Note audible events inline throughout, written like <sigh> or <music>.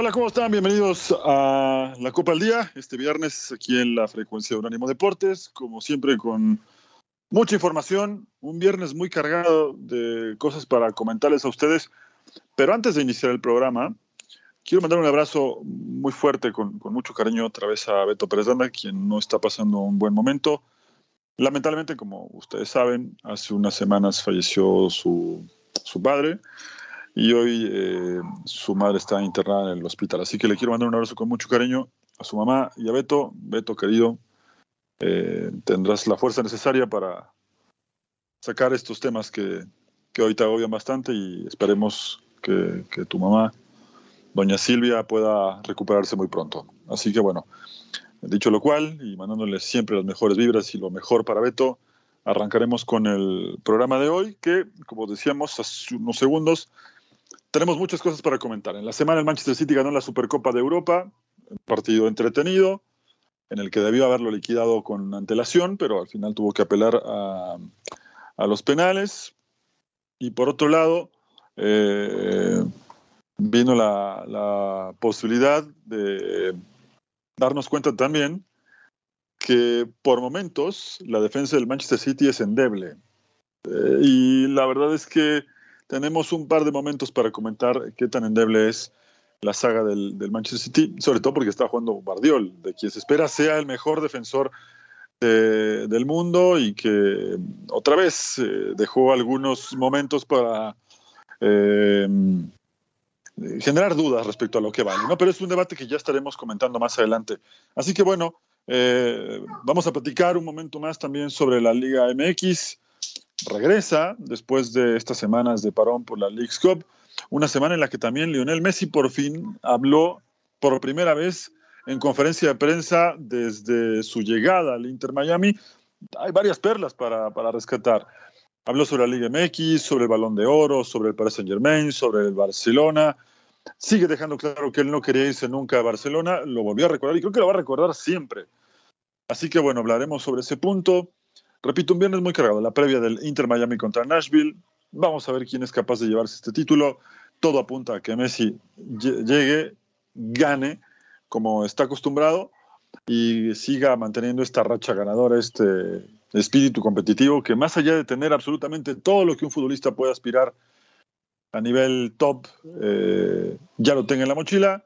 Hola, ¿cómo están? Bienvenidos a la Copa al Día, este viernes aquí en la frecuencia de Unánimo Deportes, como siempre con mucha información, un viernes muy cargado de cosas para comentarles a ustedes, pero antes de iniciar el programa, quiero mandar un abrazo muy fuerte, con, mucho cariño otra vez a Beto Pérez Danda, quien no está pasando un buen momento. Lamentablemente, como ustedes saben, hace unas semanas falleció su, su padre y hoy eh, su madre está internada en el hospital. Así que le quiero mandar un abrazo con mucho cariño a su mamá y a Beto. Beto, querido, eh, tendrás la fuerza necesaria para sacar estos temas que, que hoy te agobian bastante y esperemos que, que, tu mamá, doña Silvia, pueda recuperarse muy pronto. Así que bueno, dicho lo cual, y mandándole siempre las mejores vibras y lo mejor para Beto, arrancaremos con el programa de hoy, que, como decíamos hace unos segundos, tenemos muchas cosas para comentar. En la semana el Manchester City ganó la Supercopa de Europa, un partido entretenido, en el que debió haberlo liquidado con antelación, pero al final tuvo que apelar a, los penales. Y por otro lado, eh, vino la, la, posibilidad de darnos cuenta también que por momentos la defensa del Manchester City es endeble. Eh, y la verdad es que tenemos un par de momentos para comentar qué tan endeble es la saga del, Manchester City, sobre todo porque está jugando Bardiol, de quien se espera sea el mejor defensor del mundo y que otra vez eh, dejó algunos momentos para eh, generar dudas respecto a lo que vale, ¿no? Pero es un debate que ya estaremos comentando más adelante. Así que bueno, eh, vamos a platicar un momento más también sobre la Liga MX regresa después de estas semanas de parón por la League's Cup, una semana en la que también Lionel Messi por fin habló por primera vez en conferencia de prensa desde su llegada al Inter Miami. Hay varias perlas para, para rescatar. Habló sobre la Liga MX, sobre el Balón de Oro, sobre el Paris Saint Germain, sobre el Barcelona. Sigue dejando claro que él no quería irse nunca a Barcelona, lo volvió a recordar y creo que lo va a recordar siempre. Así que bueno, hablaremos sobre ese punto. Repito, un viernes muy cargado, la previa del Inter Miami contra Nashville. Vamos a ver quién es capaz de llevarse este título. Todo apunta a que Messi llegue, gane, como está acostumbrado, y siga manteniendo esta racha ganadora, este espíritu competitivo, que más allá de tener absolutamente todo lo que un futbolista puede aspirar a nivel top, eh, ya lo tenga en la mochila,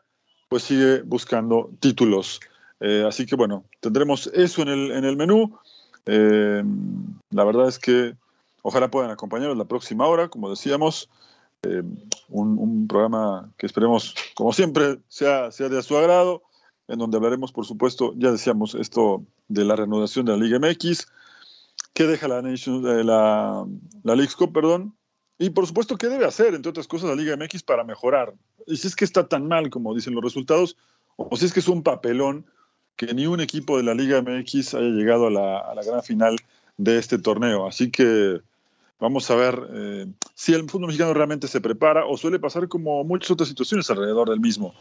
pues sigue buscando títulos. Eh, así que bueno, tendremos eso en el, en el menú. Eh, la verdad es que ojalá puedan acompañarnos la próxima hora, como decíamos, eh, un, programa que esperemos, como siempre, sea, sea de su agrado, en donde hablaremos, por supuesto, ya decíamos esto de la reanudación de la Liga MX, qué deja la, Nation, eh, perdón, y por supuesto, qué debe hacer, entre otras cosas, la Liga MX para mejorar. Y si es que está tan mal como dicen los resultados, o si es que es un papelón, que ni un equipo de la Liga MX haya llegado a la, gran final de este torneo. Así que vamos a ver eh, si el fútbol mexicano realmente se prepara o suele pasar como muchas otras situaciones alrededor del mismo.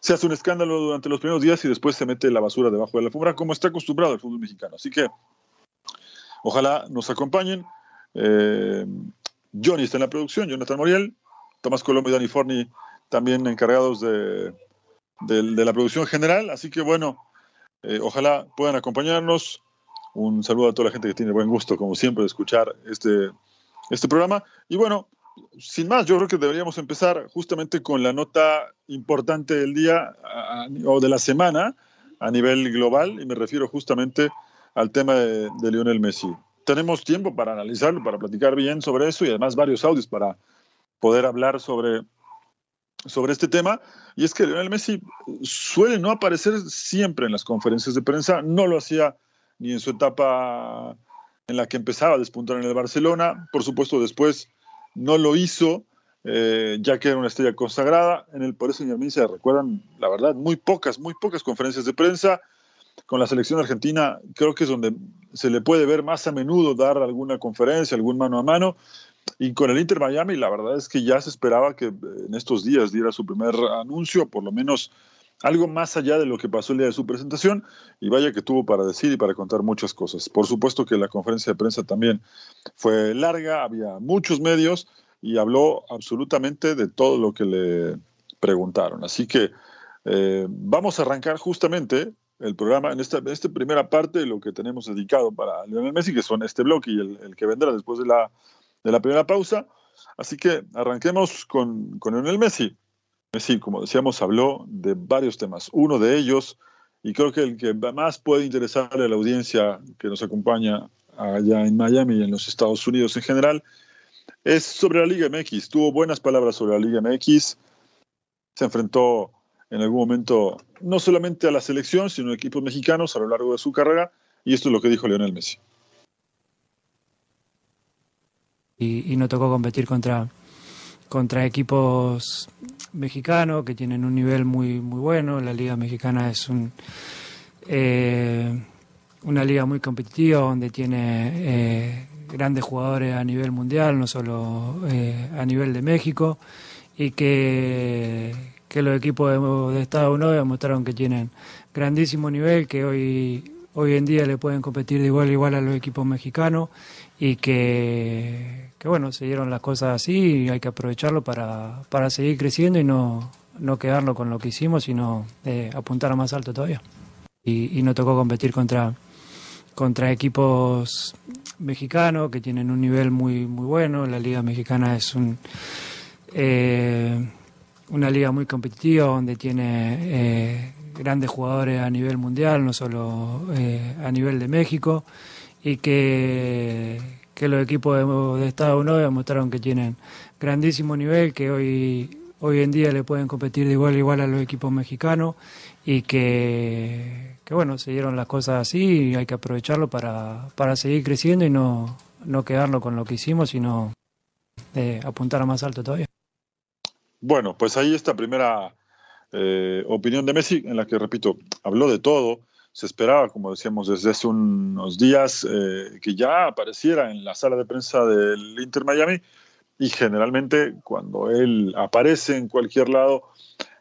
Se hace un escándalo durante los primeros días y después se mete la basura debajo de la alfombra, como está acostumbrado el fútbol mexicano. Así que ojalá nos acompañen. Eh, Johnny está en la producción, Jonathan Moriel, Tomás Colombo y Dani Forni también encargados de, de la producción general. Así que bueno, eh, ojalá puedan acompañarnos. Un saludo a toda la gente que tiene buen gusto, como siempre, de escuchar este, este programa. Y bueno, sin más, yo creo que deberíamos empezar justamente con la nota importante del día o de la semana a nivel global, y me refiero justamente al tema de, de, Lionel Messi. Tenemos tiempo para analizarlo, para platicar bien sobre eso y además varios audios para, poder hablar sobre, sobre este tema. Y es que Lionel Messi suele no aparecer siempre en las conferencias de prensa, no lo hacía ni en su etapa en la que empezaba a despuntar en el Barcelona, por supuesto después no lo hizo, eh, ya que era una estrella consagrada. En el Paris Saint Germain se recuerdan, la verdad, muy pocas, muy pocas conferencias de prensa. Con la selección argentina creo que es donde se le puede ver más a menudo dar alguna conferencia, algún mano a mano. Y con el Inter Miami, la verdad es que ya se esperaba que en estos días diera su primer anuncio, por lo menos algo más allá de lo que pasó el día de su presentación. Y vaya que tuvo para decir y para contar muchas cosas. Por supuesto que la conferencia de prensa también fue larga, había muchos medios y habló absolutamente de todo lo que le preguntaron. Así que eh, vamos a arrancar justamente el programa en esta, primera parte lo que tenemos dedicado para Lionel Messi, que son este bloque y el, que vendrá después de la, de la, primera pausa. Así que arranquemos con, con Lionel Messi. Messi, como decíamos, habló de varios temas. Uno de ellos, y creo que el que más puede interesarle a la audiencia que nos acompaña allá en Miami y en los Estados Unidos en general, es sobre la Liga MX. Tuvo buenas palabras sobre la Liga MX. Se enfrentó en algún momento no solamente a la selección, sino a equipos mexicanos a lo largo de su carrera. Y esto es lo que dijo Lionel Messi. Y, no tocó competir contra, contra equipos mexicanos que tienen un nivel muy, muy bueno. La Liga Mexicana es un, eh, una liga muy competitiva donde tiene eh, grandes jugadores a nivel mundial, no solo eh, a nivel de México, y que, que los equipos de, Estados Unidos demostraron que tienen grandísimo nivel, que hoy, hoy en día le pueden competir de igual a igual a los equipos mexicanos y que, que bueno, se dieron las cosas así y hay que aprovecharlo para, para seguir creciendo y no, no quedarlo con lo que hicimos, sino eh, apuntar a más alto todavía. Y, y no tocó competir contra, contra equipos mexicano, que tienen un nivel muy, muy bueno. La liga mexicana es un, eh, una liga muy competitiva donde tiene eh, grandes jugadores a nivel mundial, no solo eh, a nivel de México, y que, que los equipos de, Estados Unidos demostraron que tienen grandísimo nivel, que hoy, hoy en día le pueden competir de igual a igual a los equipos mexicanos y que, que, bueno, se dieron las cosas así y hay que aprovecharlo para, para seguir creciendo y no, no quedarlo con lo que hicimos, sino eh, apuntar a más alto todavía. Bueno, pues ahí esta primera eh, opinión de Messi, en la que, repito, habló de todo. Se esperaba, como decíamos desde hace unos días, eh, que ya apareciera en la sala de prensa del Inter Miami y generalmente cuando él aparece en cualquier lado,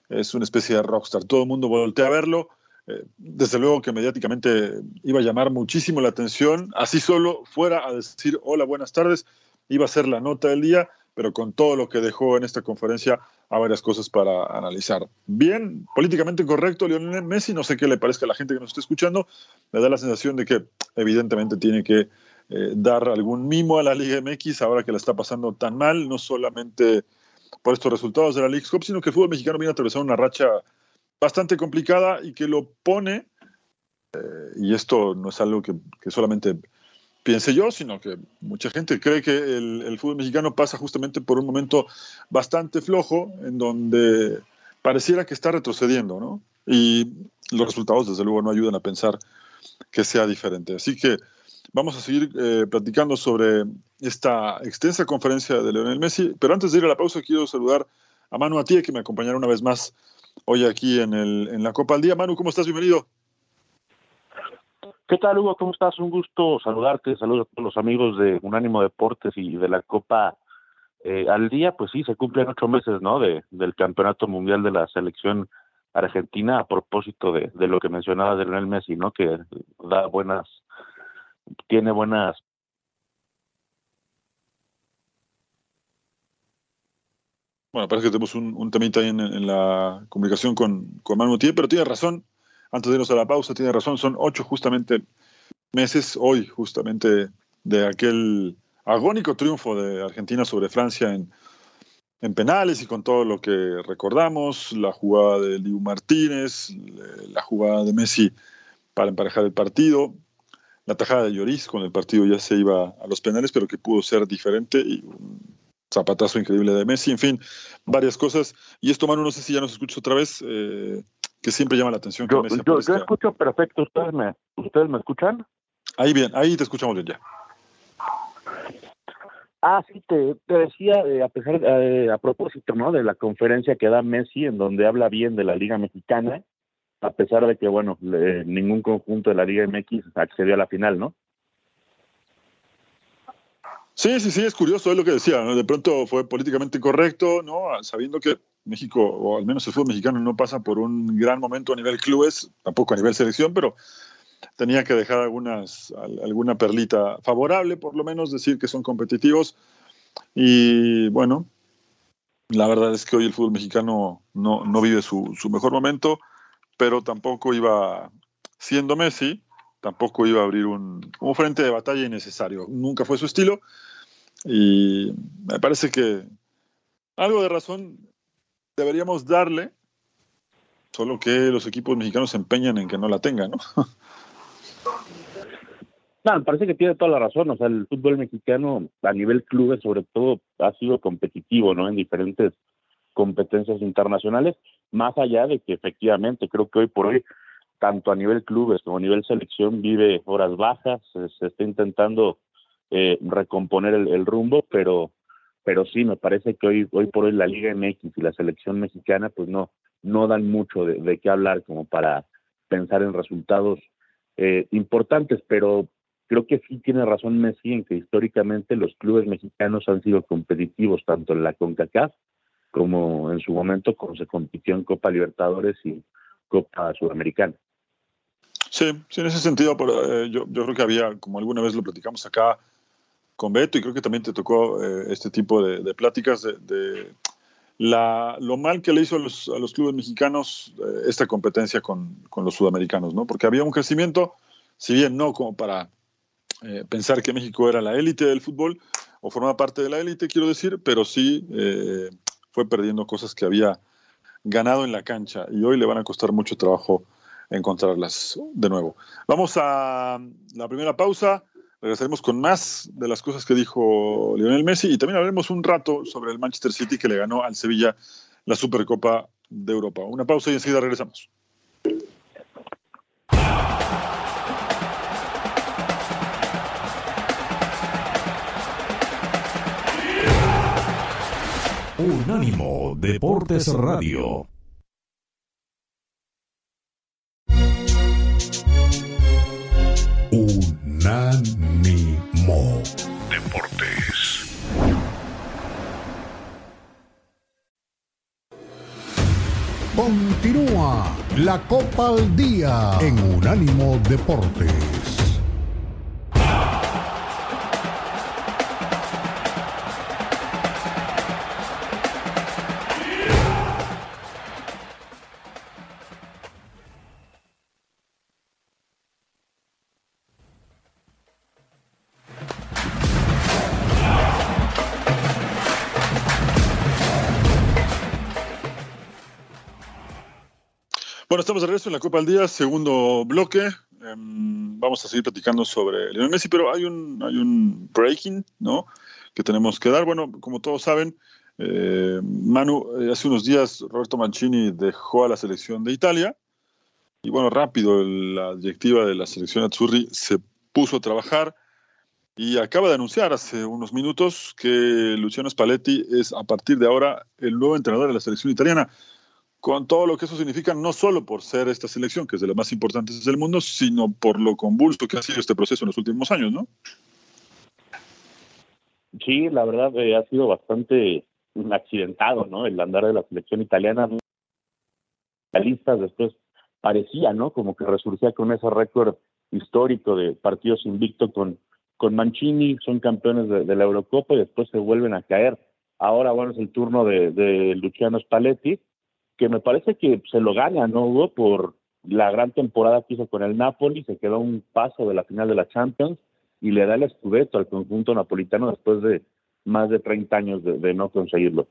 es una especie de rockstar. Todo el mundo voltea a verlo. Eh, desde luego que mediáticamente iba a llamar muchísimo la atención. Así solo fuera a decir hola, buenas tardes, iba a ser la nota del día, pero con todo lo que dejó en esta conferencia hay varias cosas para analizar. Bien, políticamente correcto, Lionel Messi, no sé qué le parezca a la gente que nos esté escuchando, me da la sensación de que evidentemente tiene que eh, dar algún mimo a la Liga MX ahora que la está pasando tan mal, no solamente por estos resultados de la League Cup, sino que el fútbol mexicano viene a atravesar una racha bastante complicada y que lo pone, eh, y esto no es algo que, solamente piense yo, sino que mucha gente cree que el, fútbol mexicano pasa justamente por un momento bastante flojo, en donde pareciera que está retrocediendo, ¿no? Y los resultados, desde luego, no ayudan a pensar que sea diferente. Así que Vamos a seguir eh, platicando sobre esta extensa conferencia de Leonel Messi, pero antes de ir a la pausa quiero saludar a Manu Atie, que me acompañará una vez más hoy aquí en, el, en la Copa al Día. Manu, ¿cómo estás? Bienvenido. ¿Qué tal, Hugo? ¿Cómo estás? Un gusto saludarte. Saludos a todos los amigos de Unánimo Deportes y de la Copa eh, al Día. Pues sí, se cumplen ocho meses, ¿no? De, del Campeonato Mundial de la Selección Argentina a propósito de, de lo que mencionaba de Leonel Messi, ¿no? Que da buenas tiene buenas Bueno, parece que tenemos un, temita ahí en, la comunicación con, con Manu Tier, pero tiene razón, antes de irnos a la pausa, tiene razón, son ocho justamente meses hoy, justamente, de aquel agónico triunfo de Argentina sobre Francia en, en penales y con todo lo que recordamos, la jugada de Liu Martínez, la jugada de Messi para emparejar el partido, la tajada de Lloris con el partido ya se iba a los penales, pero que pudo ser diferente y zapatazo increíble de Messi, en fin, varias cosas. Y esto, Manu, no sé si ya nos escuchas otra vez, eh, que siempre llama la atención. Yo, yo, escucho perfecto, ¿Ustedes me, ¿ustedes me escuchan? Ahí bien, ahí te escuchamos bien ya. Ah, sí, te, te decía, eh, a pesar, eh, a propósito, ¿no? De la conferencia que da Messi, en donde habla bien de la Liga Mexicana, a pesar de que, bueno, ningún conjunto de la Liga MX accedió a la final, ¿no? Sí, sí, sí, es curioso, es lo que decía, De pronto fue políticamente correcto, ¿no? Sabiendo que México, o al menos el fútbol mexicano, no pasa por un gran momento a nivel clubes, tampoco a nivel selección, pero tenía que dejar algunas, alguna perlita favorable, por lo menos decir que son competitivos. Y bueno, la verdad es que hoy el fútbol mexicano no, no vive su, su mejor momento, pero tampoco iba, siendo Messi, tampoco iba a abrir un, un, frente de batalla innecesario. Nunca fue su estilo. Y me parece que algo de razón deberíamos darle, solo que los equipos mexicanos se empeñan en que no la tengan, ¿no? <laughs> No, parece que tiene toda la razón. O sea, el fútbol mexicano a nivel clubes, sobre todo, ha sido competitivo, ¿no? En diferentes competencias internacionales, más allá de que efectivamente creo que hoy por hoy, tanto a nivel clubes como a nivel selección, vive horas bajas, se, está intentando eh, recomponer el, rumbo, pero pero sí, me parece que hoy, hoy por hoy la Liga MX y la selección mexicana pues no, no dan mucho de, de qué hablar como para pensar en resultados eh, importantes, pero creo que sí tiene razón Messi en que históricamente los clubes mexicanos han sido competitivos tanto en la CONCACAF como en su momento cuando se compitió en Copa Libertadores y Copa Sudamericana. Sí, sí, en ese sentido, pero, eh, yo, yo, creo que había, como alguna vez lo platicamos acá con Beto, y creo que también te tocó eh, este tipo de, pláticas de, de la, lo mal que le hizo a los, a los clubes mexicanos eh, esta competencia con, con, los sudamericanos, ¿no? Porque había un crecimiento, si bien no como para eh, pensar que México era la élite del fútbol, o formaba parte de la élite, quiero decir, pero sí eh, fue perdiendo cosas que había ganado en la cancha y hoy le van a costar mucho trabajo encontrarlas de nuevo. Vamos a la primera pausa. Regresaremos con más de las cosas que dijo Lionel Messi y también hablaremos un rato sobre el Manchester City que le ganó al Sevilla la Supercopa de Europa. Una pausa y enseguida regresamos. Unánimo Deportes Radio. La Copa al Día en Unánimo Deportes. En la Copa al Día, segundo bloque. Um, vamos a seguir platicando sobre Lionel Messi, pero hay un, hay un breaking, ¿no? Que tenemos que dar. Bueno, como todos saben, eh, Manu, eh, hace unos días Roberto Mancini dejó a la selección de Italia. Y bueno, rápido la directiva de la selección Azzurri se puso a trabajar y acaba de anunciar hace unos minutos que Luciano Spalletti es a partir de ahora el nuevo entrenador de la selección italiana con todo lo que eso significa, no solo por ser esta selección, que es de las más importantes del mundo, sino por lo convulso que ha sido este proceso en los últimos años, ¿no? Sí, la verdad eh, ha sido bastante accidentado, ¿no? El andar de la selección italiana. Listas después parecía, ¿no? Como que resurgía con ese récord histórico de partidos invicto con, con Mancini, son campeones de, la Eurocopa y después se vuelven a caer. Ahora, bueno, es el turno de, de Luciano Spalletti que me parece que se lo gana, ¿no, Hugo? Por la gran temporada que hizo con el Napoli, se quedó un paso de la final de la Champions y le da el escudeto al conjunto napolitano después de más de 30 años de, no conseguirlo.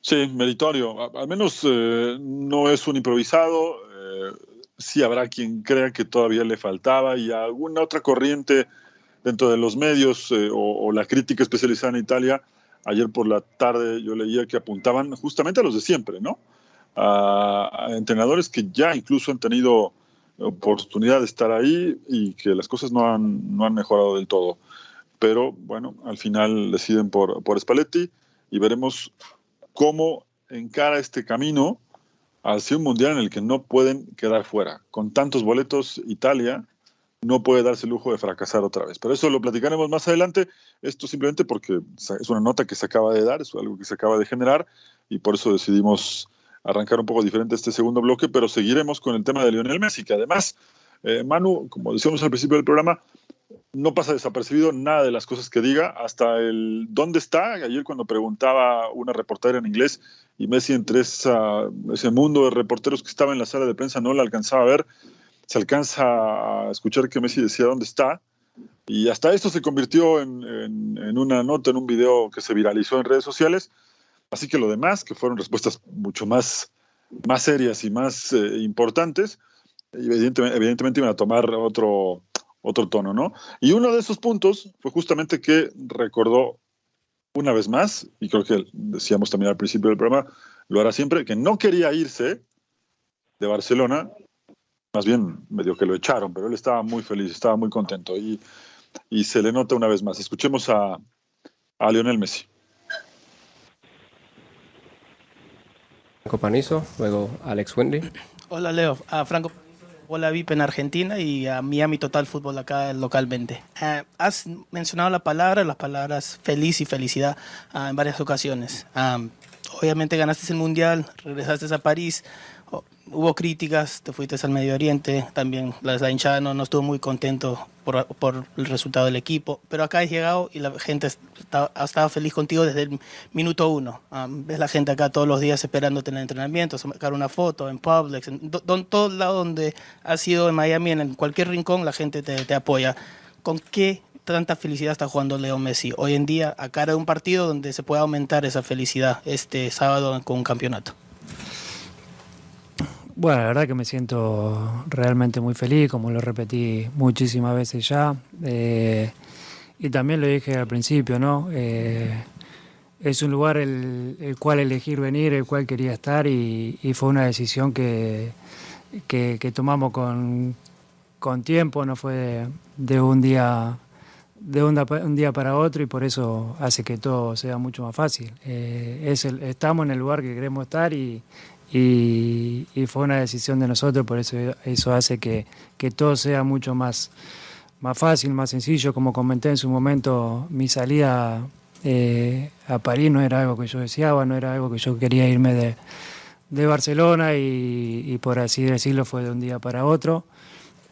Sí, meritorio. Al menos eh, no es un improvisado. Eh, sí habrá quien crea que todavía le faltaba y alguna otra corriente dentro de los medios eh, o, o, la crítica especializada en Italia Ayer por la tarde yo leía que apuntaban justamente a los de siempre, ¿no? A, entrenadores que ya incluso han tenido oportunidad de estar ahí y que las cosas no han, no han mejorado del todo. Pero bueno, al final deciden por, por Spalletti y veremos cómo encara este camino hacia un mundial en el que no pueden quedar fuera. Con tantos boletos, Italia no puede darse el lujo de fracasar otra vez. Pero eso lo platicaremos más adelante. Esto simplemente porque es una nota que se acaba de dar, es algo que se acaba de generar y por eso decidimos arrancar un poco diferente este segundo bloque, pero seguiremos con el tema de Lionel Messi, que además, eh, Manu, como decíamos al principio del programa, no pasa desapercibido nada de las cosas que diga, hasta el dónde está. Ayer cuando preguntaba una reportera en inglés y Messi entre esa, ese mundo de reporteros que estaba en la sala de prensa no la alcanzaba a ver, se alcanza a escuchar que Messi decía dónde está. Y hasta esto se convirtió en, en, una nota, en un video que se viralizó en redes sociales. Así que lo demás, que fueron respuestas mucho más, más serias y más eh, importantes, evidentemente, evidentemente iban a tomar otro, otro tono, ¿no? Y uno de esos puntos fue justamente que recordó una vez más, y creo que decíamos también al principio del programa, lo hará siempre, que no quería irse de Barcelona, más bien medio que lo echaron, pero él estaba muy feliz, estaba muy contento y, y se le nota una vez más. Escuchemos a, a Lionel Messi. Franco Panizo, luego Alex Wendy. Hola Leo, a Franco Hola VIP en Argentina y a Miami Total Fútbol acá localmente. Eh, has mencionado la palabra, las palabras feliz y felicidad ah, en varias ocasiones. Ah, obviamente ganaste el Mundial, regresaste a París, hubo críticas, te fuiste al Medio Oriente, también la hinchada no, estuvo muy contento por, el resultado del equipo, pero acá has llegado y la gente ha estado feliz contigo desde el minuto uno. Um, ves la gente acá todos los días esperándote en el entrenamiento, sacar una foto en Publix, en todo lado donde has ido en Miami, en cualquier rincón, la gente te, te apoya. ¿Con qué tanta felicidad está jugando Leo Messi hoy en día a cara de un partido donde se puede aumentar esa felicidad este sábado con un campeonato? Bueno, la verdad que me siento realmente muy feliz, como lo repetí muchísimas veces ya. Eh, y también lo dije al principio, ¿no? Eh, es un lugar el, cual elegir venir, el cual quería estar y, fue una decisión que, que, tomamos con, con, tiempo, no fue de, un día de un, día para otro y por eso hace que todo sea mucho más fácil. Eh, es estamos en el lugar que queremos estar y, y, fue una decisión de nosotros, por eso eso hace que, todo sea mucho más, más fácil, más sencillo. Como comenté en su momento, mi salida eh, a París no era algo que yo deseaba, no era algo que yo quería irme de, Barcelona y, por así decirlo fue de un día para otro.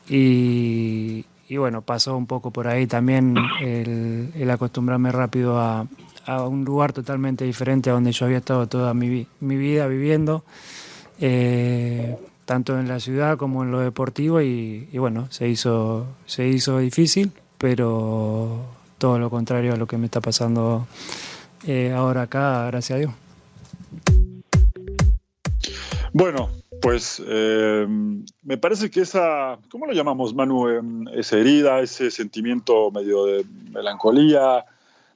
Y, bueno, pasó un poco por ahí también el acostumbrarme rápido a, a un lugar totalmente diferente a donde yo había estado toda mi, vida viviendo, eh, tanto en la ciudad como en lo deportivo y, bueno, se hizo, se hizo difícil, pero todo lo contrario a lo que me está pasando eh, ahora acá, gracias a Dios. Bueno, pues eh, me parece que esa, ¿cómo lo llamamos, Manu? Esa herida, ese sentimiento medio de melancolía,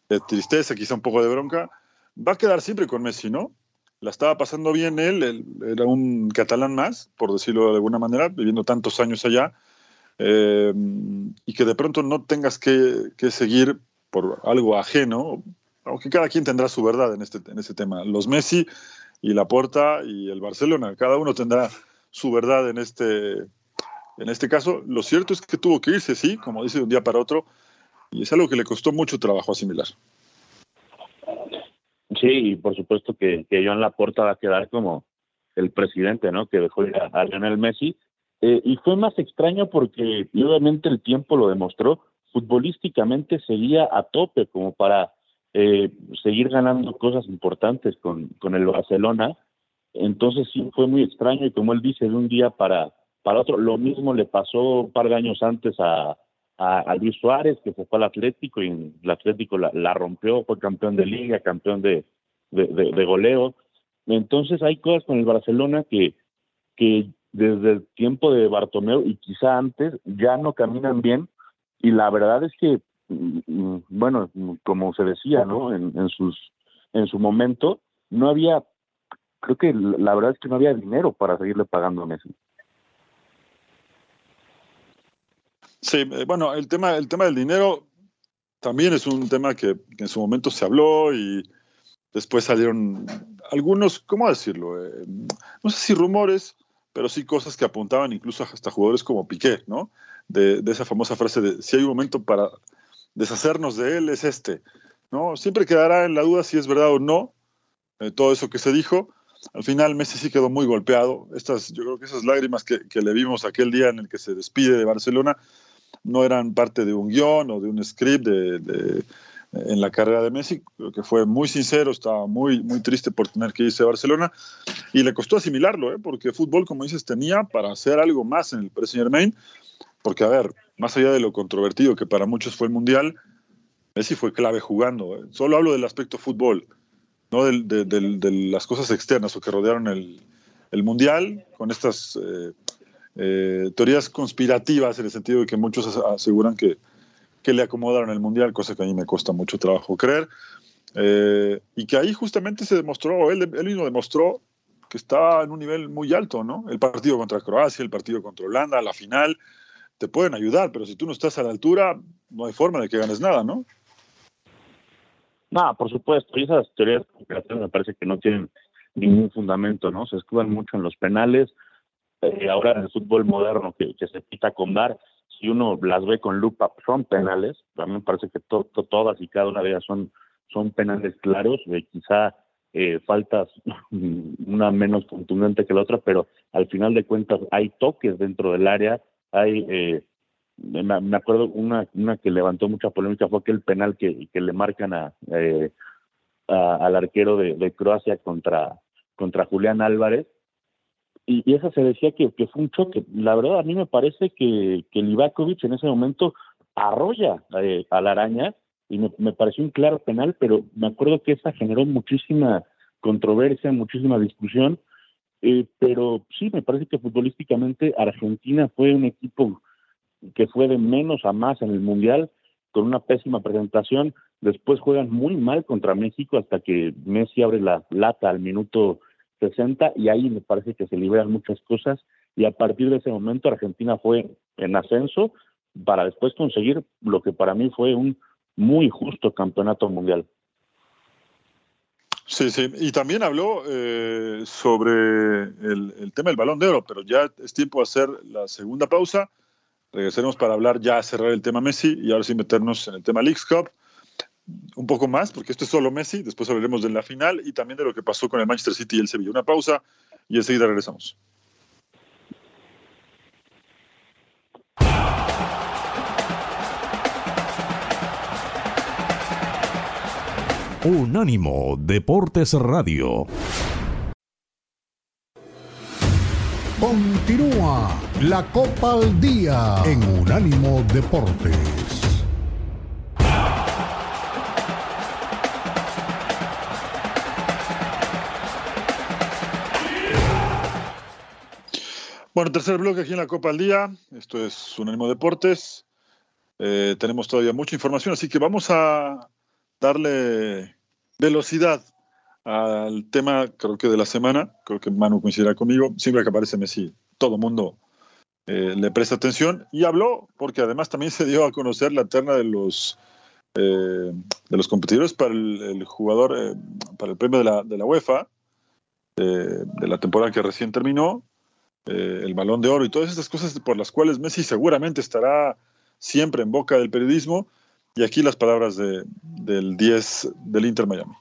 de tristeza, quizá un poco de bronca, va a quedar siempre con Messi, ¿no? La estaba pasando bien él, era un catalán más, por decirlo de alguna manera, viviendo tantos años allá, eh, y que de pronto no tengas que, seguir por algo ajeno, aunque cada quien tendrá su verdad en este, en este tema. Los Messi y la Porta y el Barcelona, cada uno tendrá su verdad en este, en este caso. Lo cierto es que tuvo que irse, sí, como dice, de un día para otro, y es algo que le costó mucho trabajo asimilar. Sí, y por supuesto que, que Joan Laporta va a quedar como el presidente, ¿no? Que dejó ir a, Lionel Messi. Eh, y fue más extraño porque obviamente el tiempo lo demostró. Futbolísticamente seguía a tope como para eh, seguir ganando cosas importantes con, con el Barcelona. Entonces sí fue muy extraño y como él dice, de un día para, para otro. Lo mismo le pasó un par de años antes a, a, Luis Suárez, que se fue al Atlético y el Atlético la, rompió, fue campeón de liga, campeón de, de, goleo. Entonces hay cosas con el Barcelona que, que desde el tiempo de Bartomeu y quizá antes ya no caminan bien y la verdad es que, mm, bueno, como se decía, ¿no? En, sus en su momento, no había, creo que la verdad es que no había dinero para seguirle pagando a Messi. Sí, eh, bueno, el tema, el tema del dinero también es un tema que, en su momento se habló y después salieron algunos, ¿cómo decirlo? Eh, no sé si rumores, pero sí cosas que apuntaban incluso hasta jugadores como Piqué, ¿no? De, esa famosa frase de si hay un momento para deshacernos de él, es este, ¿no? Siempre quedará en la duda si es verdad o no eh, todo eso que se dijo. Al final Messi sí quedó muy golpeado. Estas, yo creo que esas lágrimas que, que le vimos aquel día en el que se despide de Barcelona, no eran parte de un guion o de un script de, en la carrera de Messi, creo que fue muy sincero, estaba muy, muy triste por tener que irse a Barcelona y le costó asimilarlo, ¿eh? porque fútbol, como dices, tenía para hacer algo más en el Paris Saint porque a ver, más allá de lo controvertido que para muchos fue el Mundial, Messi fue clave jugando. ¿eh? Solo hablo del aspecto fútbol, no de, las cosas externas o que rodearon el, Mundial, con estas eh, eh, teorías conspirativas en el sentido de que muchos aseguran que, que, le acomodaron el Mundial, cosa que a mí me cuesta mucho trabajo creer. Eh, y que ahí justamente se demostró, él, él mismo demostró que estaba en un nivel muy alto, ¿no? El partido contra Croacia, el partido contra Holanda, la final, te pueden ayudar, pero si tú no estás a la altura, no hay forma de que ganes nada, ¿no? No, por supuesto, y esas teorías me parece que no tienen ningún fundamento, ¿no? Se escudan mucho en los penales, eh, ahora en el fútbol moderno que, se pita con dar, si uno las ve con lupa, son penales. A mí me parece que todas y cada una de ellas son, son penales claros, eh, quizá eh, faltas <laughs> una menos contundente que la otra, pero al final de cuentas hay toques dentro del área, hay... Eh, me, acuerdo una, una que levantó mucha polémica fue aquel penal que, que le marcan a, al arquero de, de Croacia contra, contra Julián Álvarez, y, esa se decía que, fue un choque. La verdad, a mí me parece que, que Livakovic en ese momento arrolla eh, a la araña y me, me, pareció un claro penal, pero me acuerdo que esa generó muchísima controversia, muchísima discusión, eh, pero sí, me parece que futbolísticamente Argentina fue un equipo que fue de menos a más en el Mundial, con una pésima presentación, después juegan muy mal contra México hasta que Messi abre la lata al minuto 60 y ahí me parece que se liberan muchas cosas y a partir de ese momento Argentina fue en ascenso para después conseguir lo que para mí fue un muy justo campeonato mundial. Sí, sí, y también habló eh, sobre el, tema del balón de oro, pero ya es tiempo de hacer la segunda pausa. Regresaremos para hablar ya, cerrar el tema Messi y ahora sí meternos en el tema Leagues Cup un poco más, porque esto es solo Messi, después hablaremos de la final y también de lo que pasó con el Manchester City y el Sevilla. Una pausa y enseguida regresamos. Unánimo Deportes Radio. Continúa la Copa al Día en Unánimo Deportes. Bueno, tercer bloque aquí en la Copa al Día. Esto es Unánimo Deportes. Eh, tenemos todavía mucha información, así que vamos a darle velocidad al tema, creo que de la semana. Creo que Manu coincidirá conmigo. Siempre que aparece Messi, todo el mundo eh, le presta atención y habló, porque además también <laughs> se dio a conocer la terna de los, eh, de los competidores para el, jugador, para el premio de la, de la UEFA, de la temporada que recién terminó eh, el balón de oro y todas estas cosas por las cuales Messi seguramente estará siempre en boca del periodismo. Y aquí las palabras de, del 10 del Inter Miami.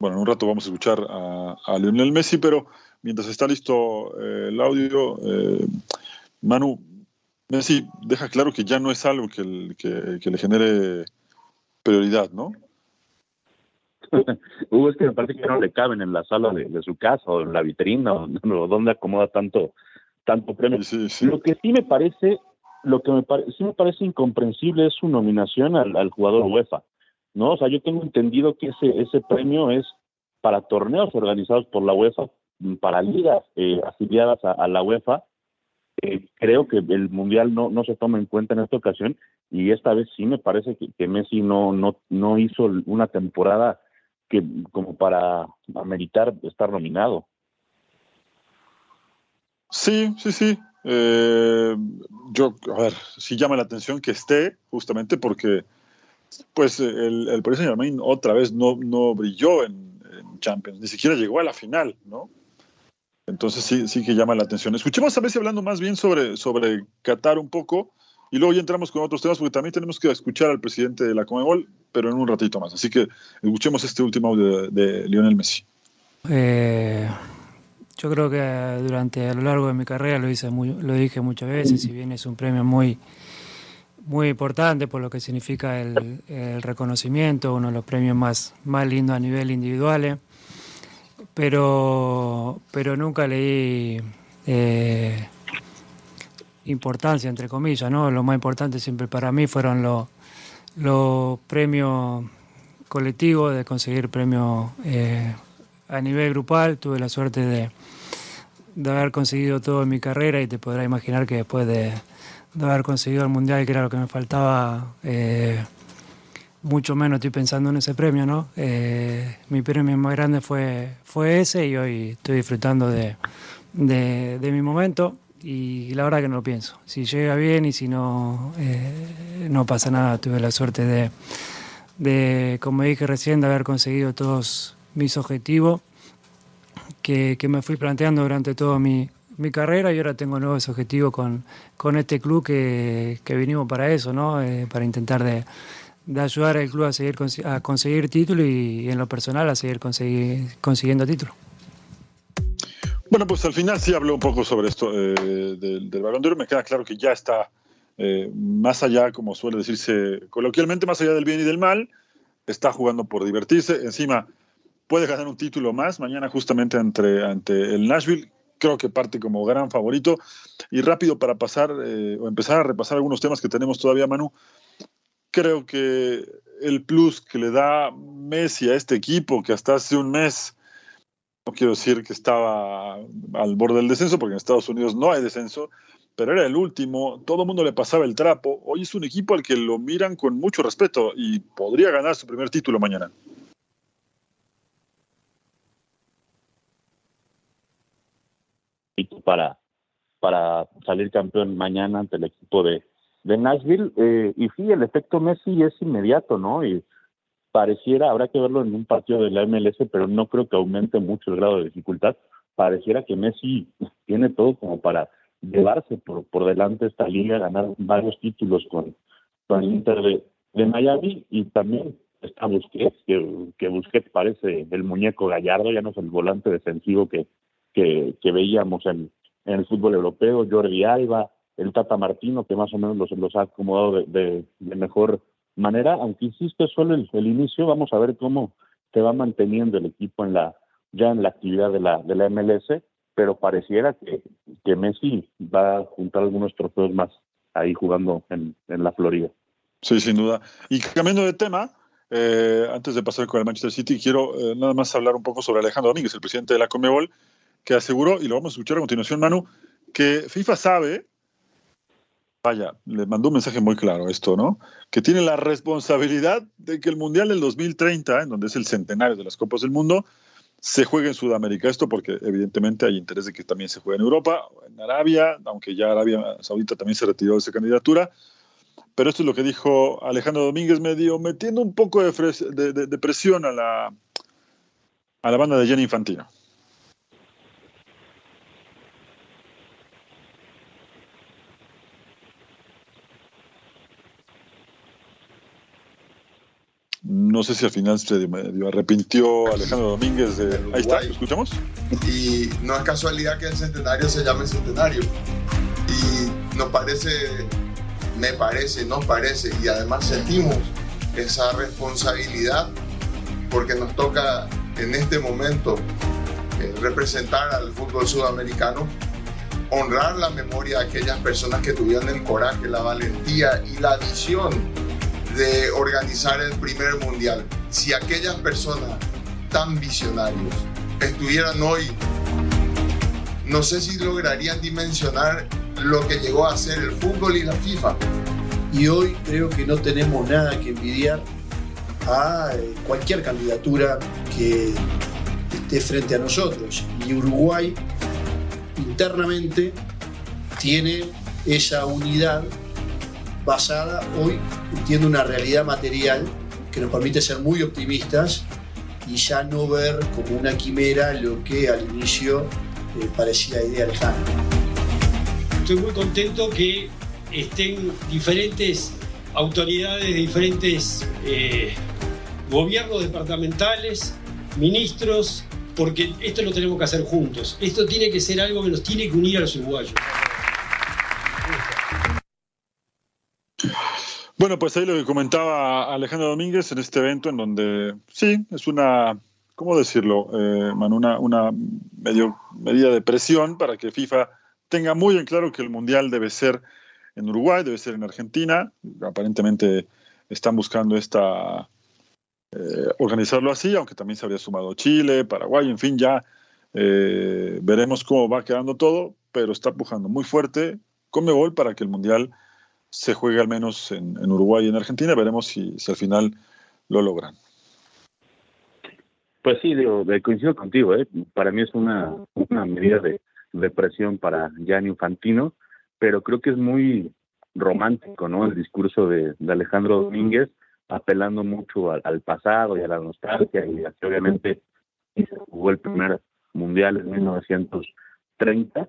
Bueno, en un rato vamos a escuchar a, Lionel Messi, pero mientras está listo eh, el audio, eh, Manu, Messi deja claro que ya no es algo que, le genere prioridad, ¿no? <laughs> Hugo, es que me parece que no le caben en la sala de, su casa o en la vitrina o, donde acomoda tanto tanto premio. Lo que sí me parece, lo que me sí me parece incomprensible es su nominación al, jugador UEFA, ¿no? O sea, yo tengo entendido que ese ese premio es para torneos organizados por la UEFA para ligas eh, afiliadas a, la UEFA. Eh, creo que el Mundial no, no se toma en cuenta en esta ocasión y esta vez sí me parece que, Messi no, no, no hizo una temporada que como para ameritar estar nominado. Sí, sí, sí. Eh, yo, a ver, sí llama la atención que esté, justamente porque, pues, el, el Paris Saint Germain otra vez no, no brilló en, Champions, ni siquiera llegó a la final, ¿no? Entonces sí, sí que llama la atención. Escuchemos a veces hablando más bien sobre, sobre Qatar un poco y luego ya entramos con otros temas porque también tenemos que escuchar al presidente de la Comebol, pero en un ratito más. Así que escuchemos este último audio de, Lionel Messi. Eh, yo creo que durante a lo largo de mi carrera lo hice lo dije muchas veces, si bien es un premio muy muy importante por lo que significa el, reconocimiento, uno de los premios más, más lindos a nivel individual, pero, pero nunca leí eh, importancia, entre comillas, ¿no? Lo más importante siempre para mí fueron los, los premios colectivos, de conseguir premios eh, a nivel grupal, tuve la suerte de, de haber conseguido todo en mi carrera y te podrás imaginar que después de, haber conseguido el mundial, que era lo que me faltaba, eh, mucho menos estoy pensando en ese premio, ¿no? Eh, mi premio más grande fue, fue ese y hoy estoy disfrutando de, de, mi momento y la verdad que no lo pienso. Si llega bien y si no, eh, no pasa nada. Tuve la suerte de, como dije recién, de haber conseguido todos mis objetivos que, me fui planteando durante toda mi, carrera y ahora tengo nuevos objetivos con, con este club que, que vinimos para eso, ¿no? Eh, para intentar de, ayudar al club a seguir a conseguir títulos y, en lo personal a seguir consiguiendo títulos. Bueno, pues al final sí habló un poco sobre esto eh, del, Balón de Oro. Me queda claro que ya está eh, más allá, como suele decirse coloquialmente, más allá del bien y del mal. Está jugando por divertirse. Encima, puede ganar un título más mañana justamente ante, ante el Nashville. Creo que parte como gran favorito. Y rápido para pasar eh, o empezar a repasar algunos temas que tenemos todavía, Manu. Creo que el plus que le da Messi a este equipo, que hasta hace un mes, no quiero decir que estaba al borde del descenso, porque en Estados Unidos no hay descenso, pero era el último, todo el mundo le pasaba el trapo. Hoy es un equipo al que lo miran con mucho respeto y podría ganar su primer título mañana. para, para salir campeón mañana ante el equipo de, de Nashville. Eh, y sí, el efecto Messi es inmediato, ¿no? Y pareciera, habrá que verlo en un partido de la MLS, pero no creo que aumente mucho el grado de dificultad. Pareciera que Messi tiene todo como para llevarse por, por delante esta liga, ganar varios títulos con, con el Inter de, de Miami y también está Busquets, que, que Busquets parece el muñeco gallardo, ya no es el volante defensivo que, que, veíamos en, el fútbol europeo, Jordi Alba, el Tata Martino, que más o menos los, los ha acomodado de, mejor manera, aunque insisto, solo el, inicio, vamos a ver cómo se va manteniendo el equipo en la ya en la actividad de la, de la MLS, pero pareciera que, que Messi va a juntar algunos trofeos más ahí jugando en, en la Florida. Sí, sin duda. Y cambiando de tema, eh, antes de pasar con el Manchester City, quiero eh, nada más hablar un poco sobre Alejandro Domínguez, el presidente de la Comebol, que aseguró, y lo vamos a escuchar a continuación, Manu, que FIFA sabe, vaya, le mandó un mensaje muy claro esto, ¿no? Que tiene la responsabilidad de que el Mundial del 2030, en donde es el centenario de las Copas del Mundo, se juegue en Sudamérica. Esto porque evidentemente hay interés de que también se juegue en Europa, en Arabia, aunque ya Arabia Saudita también se retiró de esa candidatura. Pero esto es lo que dijo Alejandro Domínguez medio, metiendo un poco de, presión a la, a la banda de Jenny Infantino. No sé si al final se arrepintió Alejandro Domínguez de... Ahí está, ¿lo escuchamos? Y no es casualidad que el centenario se llame centenario. Y nos parece, me parece, nos parece, y además sentimos esa responsabilidad porque nos toca en este momento eh, representar al fútbol sudamericano, honrar la memoria de aquellas personas que tuvieron el coraje, la valentía y la visión de organizar el primer mundial. Si aquellas personas tan visionarios estuvieran hoy no sé si lograrían dimensionar lo que llegó a ser el fútbol y la FIFA. Y hoy creo que no tenemos nada que envidiar a eh, cualquier candidatura que esté frente a nosotros. Y Uruguay internamente tiene esa unidad basada hoy, entiendo, una realidad material que nos permite ser muy optimistas y ya no ver como una quimera lo que al inicio eh, parecía idea lejana. Estoy muy contento que estén diferentes autoridades de diferentes eh, gobiernos departamentales, ministros, porque esto lo tenemos que hacer juntos. Esto tiene que ser algo que nos tiene que unir a los uruguayos. Bueno, pues ahí lo que comentaba Alejandro Domínguez en este evento, en donde sí, es una, ¿cómo decirlo, eh, Una, una medio, medida de presión para que FIFA tenga muy en claro que el Mundial debe ser en Uruguay, debe ser en Argentina. Aparentemente están buscando esta eh, organizarlo así, aunque también se habría sumado Chile, Paraguay, en fin, ya eh, veremos cómo va quedando todo, pero está empujando muy fuerte Conmebol para que el Mundial se juegue al menos en, Uruguay y en Argentina. Veremos si, al final lo logran. Pues sí, digo, coincido contigo. ¿eh? Para mí es una, medida de, presión para Gianni Infantino, pero creo que es muy romántico, ¿no? El discurso de, Alejandro Domínguez, apelando mucho al, pasado y a la nostalgia, y obviamente se jugó el primer mundial en 1930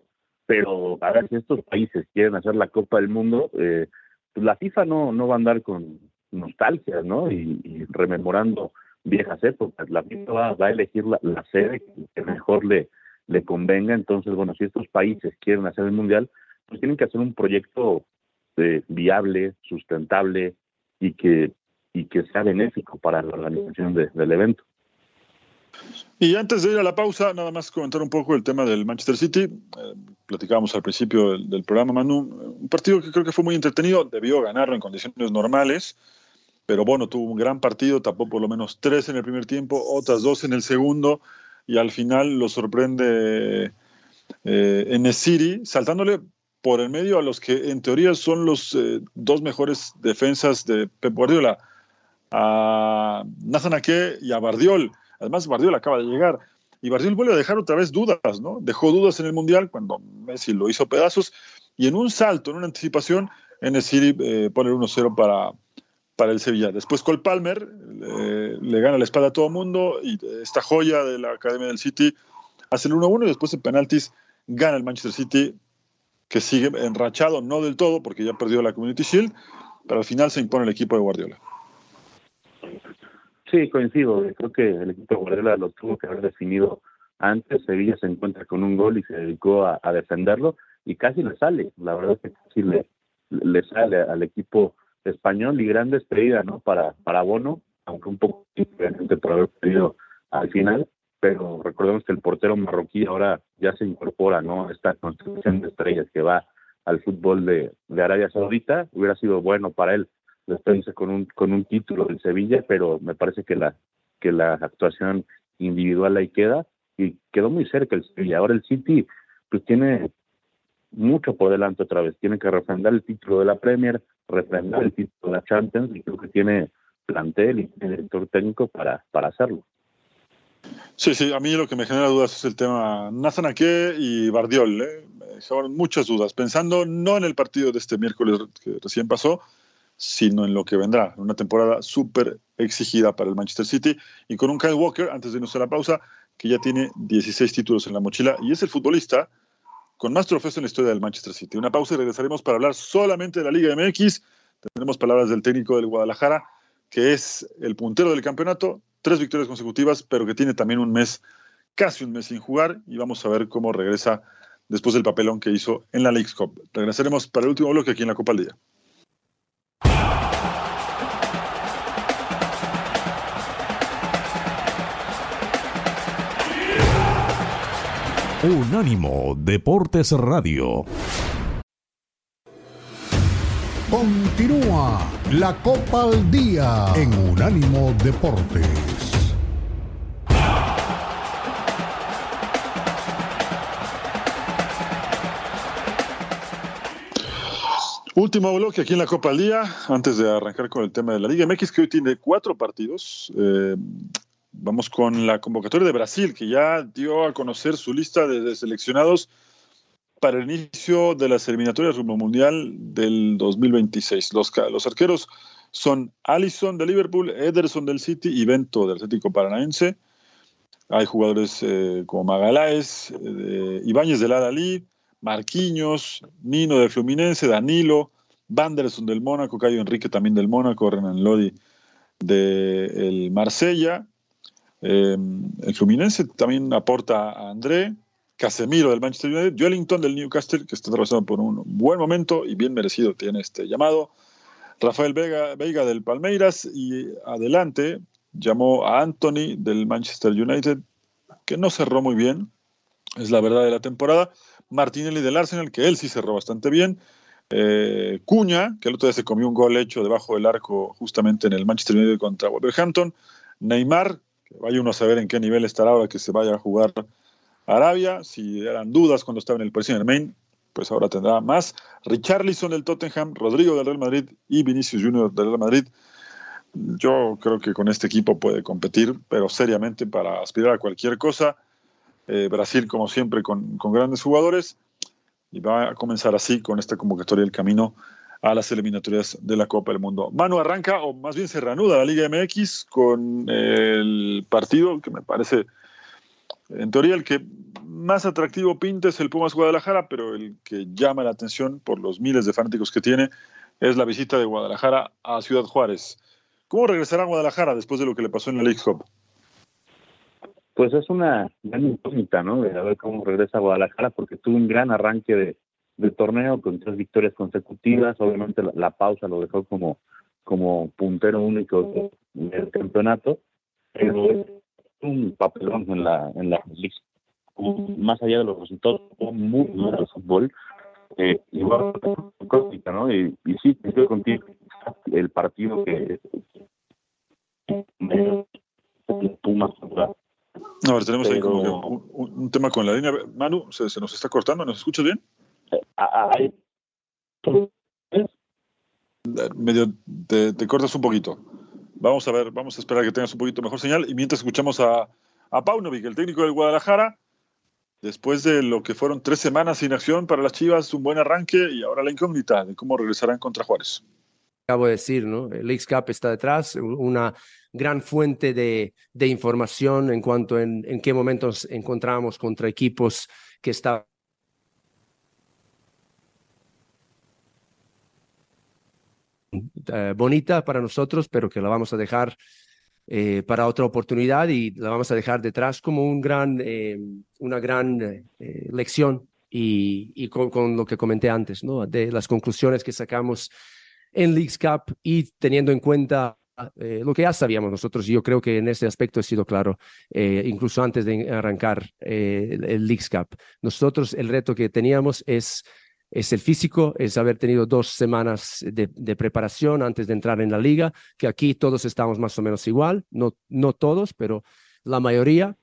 pero a ver si estos países quieren hacer la Copa del Mundo, eh, pues la FIFA no, no va a andar con nostalgia, ¿no? Y, rememorando viejas épocas. La FIFA va, a elegir la, sede que mejor le, le convenga. Entonces, bueno, si estos países quieren hacer el Mundial, pues tienen que hacer un proyecto eh, viable, sustentable y que, y que sea benéfico para la organización del evento. Y antes de ir a la pausa, nada más comentar un poco el tema del Manchester City. Eh, platicábamos al principio del, programa, Manu. Un partido que creo que fue muy entretenido, debió ganarlo en condiciones normales, pero bueno, tuvo un gran partido, tapó por lo menos tres en el primer tiempo, otras dos en el segundo, y al final lo sorprende eh, en City, saltándole por el medio a los que en teoría son los eh, dos mejores defensas de Pep Guardiola, a Nathan y a Bardiol Además, Bardiol acaba de llegar. Y Bardiol vuelve a dejar otra vez dudas, ¿no? Dejó dudas en el Mundial cuando Messi lo hizo pedazos. Y en un salto, en una anticipación, en el City eh, pone 1-0 para, para el Sevilla. Después Cole Palmer eh, le gana la espada a todo el mundo y esta joya de la Academia del City hace el 1-1 y después en penaltis gana el Manchester City que sigue enrachado, no del todo porque ya perdió la Community Shield, pero al final se impone el equipo de Guardiola. Sí, coincido. Creo que el equipo de Guardiola lo tuvo que haber definido antes. Sevilla se encuentra con un gol y se dedicó a, defenderlo y casi le sale. La verdad es que casi le, le sale al equipo español y gran despedida, ¿no? Para, para Bono, aunque un poco diferente por haber perdido al final. Pero recordemos que el portero marroquí ahora ya se incorpora, ¿no? A esta construcción de estrellas que va al fútbol de, de Arabia Saudita. Hubiera sido bueno para él despedirse con un, con un título del Sevilla, pero me parece que la, que la actuación individual ahí queda y quedó muy cerca el Sevilla. Ahora el City pues tiene mucho por delante otra vez, tiene que refrendar el título de la Premier, refrendar el título de la Champions y creo que tiene plantel y director técnico para, para hacerlo. Sí, sí, a mí lo que me genera dudas es el tema Nathan Ake y Bardiol. ¿eh? Me muchas dudas, pensando no en el partido de este miércoles que recién pasó, sino en lo que vendrá. Una temporada súper exigida para el Manchester City y con un Kyle Walker, antes de irnos a la pausa, que ya tiene 16 títulos en la mochila y es el futbolista con más trofeos en la historia del Manchester City. Una pausa y regresaremos para hablar solamente de la Liga MX. Tendremos palabras del técnico del Guadalajara, que es el puntero del campeonato, tres victorias consecutivas, pero que tiene también un mes, casi un mes sin jugar, y vamos a ver cómo regresa después del papelón que hizo en la League's Cup. Regresaremos para el último bloque aquí en la Copa al Día. Unánimo Deportes Radio. Continúa la Copa al Día en Unánimo Deportes. Último bloque aquí en la Copa al Día, antes de arrancar con el tema de la Liga MX, que hoy tiene cuatro partidos. Eh, vamos con la convocatoria de Brasil, que ya dio a conocer su lista de seleccionados para el inicio de las eliminatorias rumbo mundial del 2026. Los, los arqueros son Allison de Liverpool, Ederson del City y Bento del Atlético Paranaense. Hay jugadores eh, como Magaláes, eh, Ibáñez del Adalí, Marquinhos, Nino de Fluminense, Danilo, Vanderson del Mónaco, Cayo Enrique también del Mónaco, Renan Lodi del Marsella. El Fluminense también aporta a André, Casemiro del Manchester United, Wellington del Newcastle, que está atravesando por un buen momento y bien merecido tiene este llamado. Rafael Vega, del Palmeiras y adelante llamó a Anthony del Manchester United, que no cerró muy bien, es la verdad de la temporada. Martinelli del Arsenal, que él sí cerró bastante bien. Eh, Cuña, que el otro día se comió un gol hecho debajo del arco justamente en el Manchester United contra Wolverhampton. Neymar, vaya uno a saber en qué nivel estará ahora que se vaya a jugar Arabia. Si eran dudas cuando estaba en el Paris Saint pues ahora tendrá más. Richarlison del Tottenham, Rodrigo del Real Madrid y Vinicius Junior del Real Madrid. Yo creo que con este equipo puede competir, pero seriamente para aspirar a cualquier cosa. Eh, Brasil, como siempre, con, grandes jugadores. Y va a comenzar así con esta convocatoria el camino a las eliminatorias de la Copa del Mundo. Manu arranca, o más bien se reanuda la Liga MX con el partido que me parece, en teoría, el que más atractivo pinta es el Pumas Guadalajara, pero el que llama la atención por los miles de fanáticos que tiene es la visita de Guadalajara a Ciudad Juárez. ¿Cómo regresará Guadalajara después de lo que le pasó en la League Cup? pues es una gran incógnita, ¿no? A ver cómo regresa Guadalajara, porque tuvo un gran arranque de, torneo con tres victorias consecutivas. Obviamente la, pausa lo dejó como, como puntero único del campeonato, pero es un papelón en la, en la Más allá de los resultados, muy mal el fútbol. Eh, igual. Y, y sí, estoy contigo. El partido que. Pumas a ver, tenemos ahí como un, tema con la línea. Manu, ¿se, nos está cortando? ¿Nos escuchas bien? Medio te, cortas un poquito. Vamos a ver, vamos a esperar que tengas un poquito mejor señal. Y mientras escuchamos a, a Paunovic, el técnico del Guadalajara, después de lo que fueron tres semanas sin acción para las Chivas, un buen arranque y ahora la incógnita de cómo regresarán contra Juárez. Acabo de decir, ¿no? El X-Cap está detrás, una gran fuente de, información en cuanto en, en qué momentos encontramos contra equipos que están eh, bonita para nosotros, pero que la vamos a dejar eh, para otra oportunidad y la vamos a dejar detrás como un gran, eh, una gran lección y, y con, lo que comenté antes, ¿no? de las conclusiones que sacamos en Leagues Cup y teniendo en cuenta lo que ya sabíamos nosotros, yo creo que en ese aspecto he sido claro, incluso antes de arrancar eh, el, Leagues Cup. Nosotros el reto que teníamos es, es el físico, es haber tenido dos semanas de, preparación antes de entrar en la liga, que aquí todos estamos más o menos igual, no, no todos, pero la mayoría.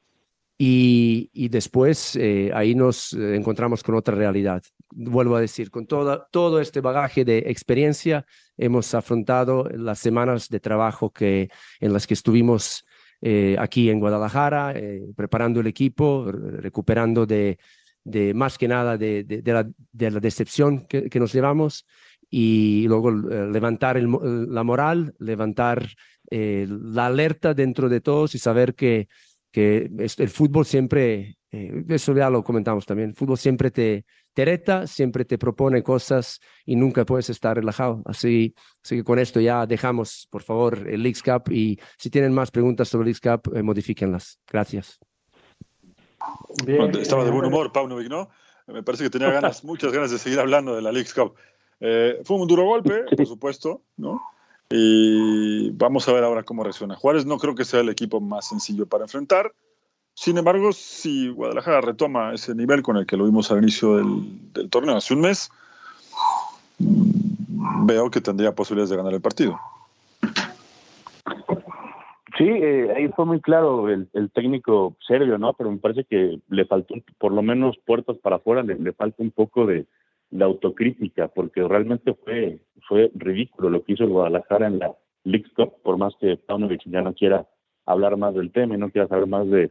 Y, y después ahí nos encontramos con otra realidad. Vuelvo a decir, con toda, todo este bagaje de experiencia, hemos afrontado las semanas de trabajo que, en las que estuvimos eh, aquí en Guadalajara, eh, preparando el equipo, recuperando de, de más que nada de, de, la, de la, decepción que, que, nos llevamos y luego eh, levantar la moral, levantar la alerta dentro de todos y saber que, que el fútbol siempre, eso ya lo comentamos también, el fútbol siempre te, te reta, siempre te propone cosas y nunca puedes estar relajado. Así, así que con esto ya dejamos, por favor, el Leagues Cup y si tienen más preguntas sobre el Leagues Cup, eh, modifíquenlas. Gracias. Estaba de buen humor, Paunovic, ¿no? Me parece que tenía ganas, <laughs> muchas ganas de seguir hablando de la Leagues Cup. Eh, fue un duro golpe, por supuesto, ¿no? Y vamos a ver ahora cómo reacciona. Juárez no creo que sea el equipo más sencillo para enfrentar. Sin embargo, si Guadalajara retoma ese nivel con el que lo vimos al inicio del, torneo hace un mes, veo que tendría posibilidades de ganar el partido. Sí, eh, ahí fue muy claro el, técnico serbio, ¿no? Pero me parece que le faltó, por lo menos puertas para afuera, le, falta un poco de, autocrítica, porque realmente fue, fue ridículo lo que hizo el Guadalajara en la League Cup, por más que Paunovic ya no quiera hablar más del tema y no quiera saber más de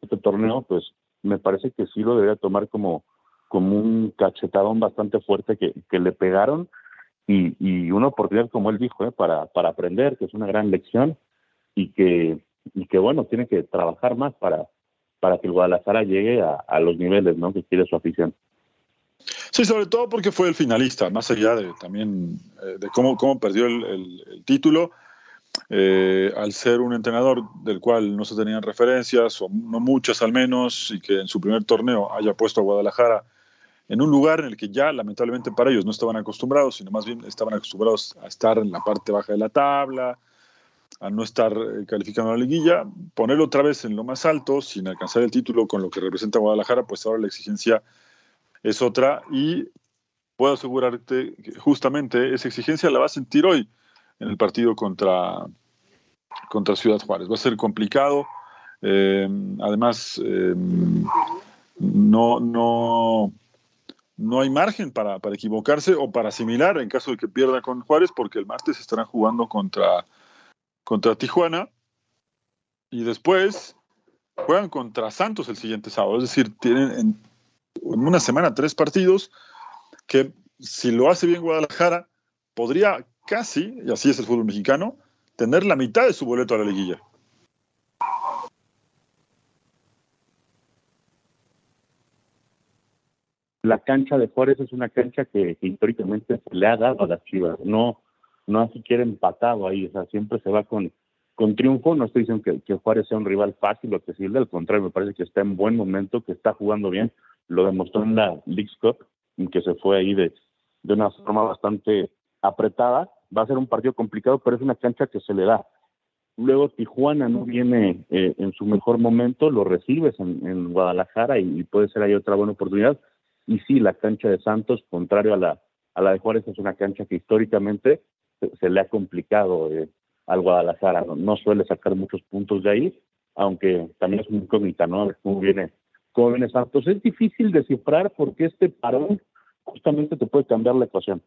este torneo, pues me parece que sí lo debería tomar como, un cachetadón bastante fuerte que, que le pegaron y, una oportunidad, como él dijo, ¿eh? para aprender, que es una gran lección y que, y que bueno, tiene que trabajar más para, para que el Guadalajara llegue a, los niveles ¿no? que quiere su afición. Sí, sobre todo porque fue el finalista, más allá de también eh, de cómo, cómo perdió el, el, el título. Eh, al ser un entrenador del cual no se tenían referencias, o no muchas al menos, y que en su primer torneo haya puesto a Guadalajara en un lugar en el que ya lamentablemente para ellos no estaban acostumbrados, sino más bien estaban acostumbrados a estar en la parte baja de la tabla, a no estar eh, calificando la liguilla, ponerlo otra vez en lo más alto sin alcanzar el título con lo que representa Guadalajara, pues ahora la exigencia es otra y puedo asegurarte que justamente esa exigencia la va a sentir hoy en el partido contra, contra Ciudad Juárez. Va a ser complicado. Eh, además, eh, no, no, no hay margen para, para, equivocarse o para asimilar en caso de que pierda con Juárez, porque el martes estarán jugando contra, contra Tijuana y después juegan contra Santos el siguiente sábado. Es decir, tienen en, una semana tres partidos que si lo hace bien Guadalajara, podría casi, y así es el fútbol mexicano, tener la mitad de su boleto a la liguilla. La cancha de Juárez es una cancha que, que históricamente se le ha dado a las Chivas, no, no así siquiera empatado ahí, o sea, siempre se va con, con triunfo. No estoy diciendo que, que Juárez sea un rival fácil o accesible, al contrario, me parece que está en buen momento, que está jugando bien. Lo demostró en la League Cup, que se fue ahí de, de una forma bastante apretada. Va a ser un partido complicado, pero es una cancha que se le da. Luego Tijuana no viene eh, en su mejor momento, lo recibes en, en Guadalajara y, y, puede ser ahí otra buena oportunidad. Y sí, la cancha de Santos, contrario a la, a la de Juárez, es una cancha que históricamente se, se le ha complicado eh, al Guadalajara. No, no, suele sacar muchos puntos de ahí, aunque también es muy incógnita, ¿no? Cómo viene, cómo viene Santos. Es difícil descifrar porque este parón justamente te puede cambiar la ecuación.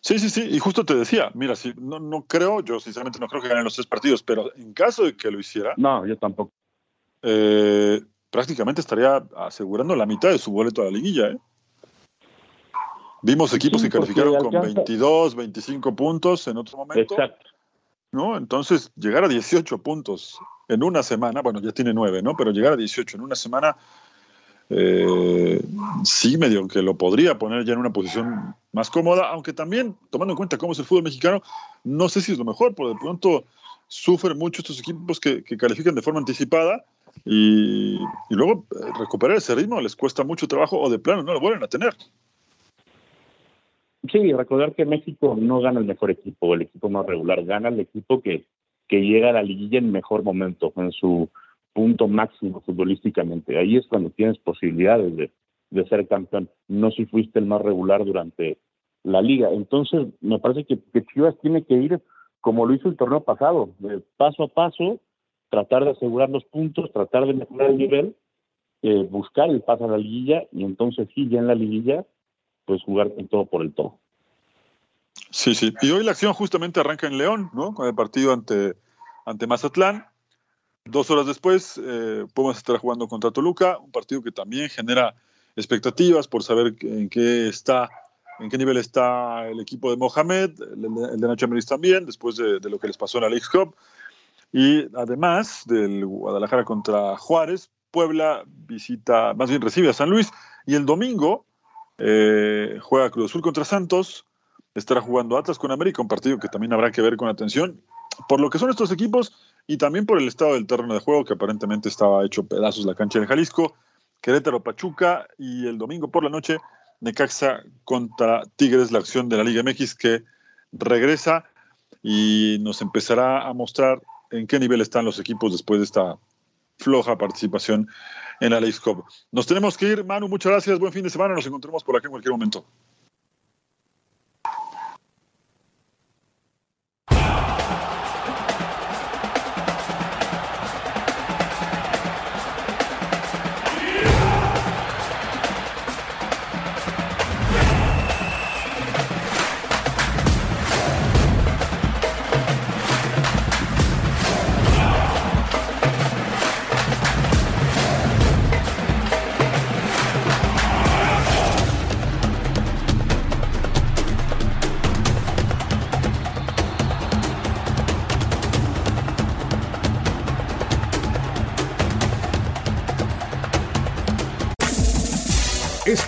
Sí, sí, sí, y justo te decía, mira, si no, no creo, yo sinceramente no creo que ganen los tres partidos, pero en caso de que lo hiciera. No, yo tampoco. Eh, prácticamente estaría asegurando la mitad de su boleto a la liguilla, ¿eh? Vimos equipos que calificaron con 22, 25 puntos en otro momento. Exacto. ¿no? Entonces, llegar a 18 puntos en una semana, bueno, ya tiene 9, ¿no? Pero llegar a 18 en una semana eh, sí medio que lo podría poner ya en una posición más cómoda, aunque también, tomando en cuenta cómo es el fútbol mexicano, no sé si es lo mejor, porque de pronto sufren mucho estos equipos que, que califican de forma anticipada y, y, luego eh, recuperar ese ritmo les cuesta mucho trabajo o de plano no lo vuelven a tener. Sí, recordar que México no gana el mejor equipo, el equipo más regular, gana el equipo que, que llega a la liguilla en mejor momento, en su punto máximo futbolísticamente. Ahí es cuando tienes posibilidades de, de, ser campeón, no si fuiste el más regular durante la liga. Entonces, me parece que, que Chivas tiene que ir como lo hizo el torneo pasado, de paso a paso, tratar de asegurar los puntos, tratar de mejorar el nivel, eh, buscar el paso a la liguilla y entonces sí, ya en la liguilla, pues jugar con todo por el todo. Sí, sí. Y hoy la acción justamente arranca en León, ¿no? Con el partido ante, ante Mazatlán. Dos horas después, eh, podemos estar jugando contra Toluca, un partido que también genera expectativas por saber en qué está, en qué nivel está el equipo de Mohamed, el, de Nacho Amériz también, después de, de, lo que les pasó en la League Cup. Y además del Guadalajara contra Juárez, Puebla visita, más bien recibe a San Luis. Y el domingo eh, juega Cruz Azul contra Santos, estará jugando Atlas con América, un partido que también habrá que ver con atención. Por lo que son estos equipos y también por el estado del terreno de juego, que aparentemente estaba hecho pedazos la cancha de Jalisco, Querétaro Pachuca y el domingo por la noche Necaxa contra Tigres, la acción de la Liga MX que regresa y nos empezará a mostrar en qué nivel están los equipos después de esta floja participación en la League. Nos tenemos que ir, Manu, muchas gracias, buen fin de semana, nos encontramos por aquí en cualquier momento.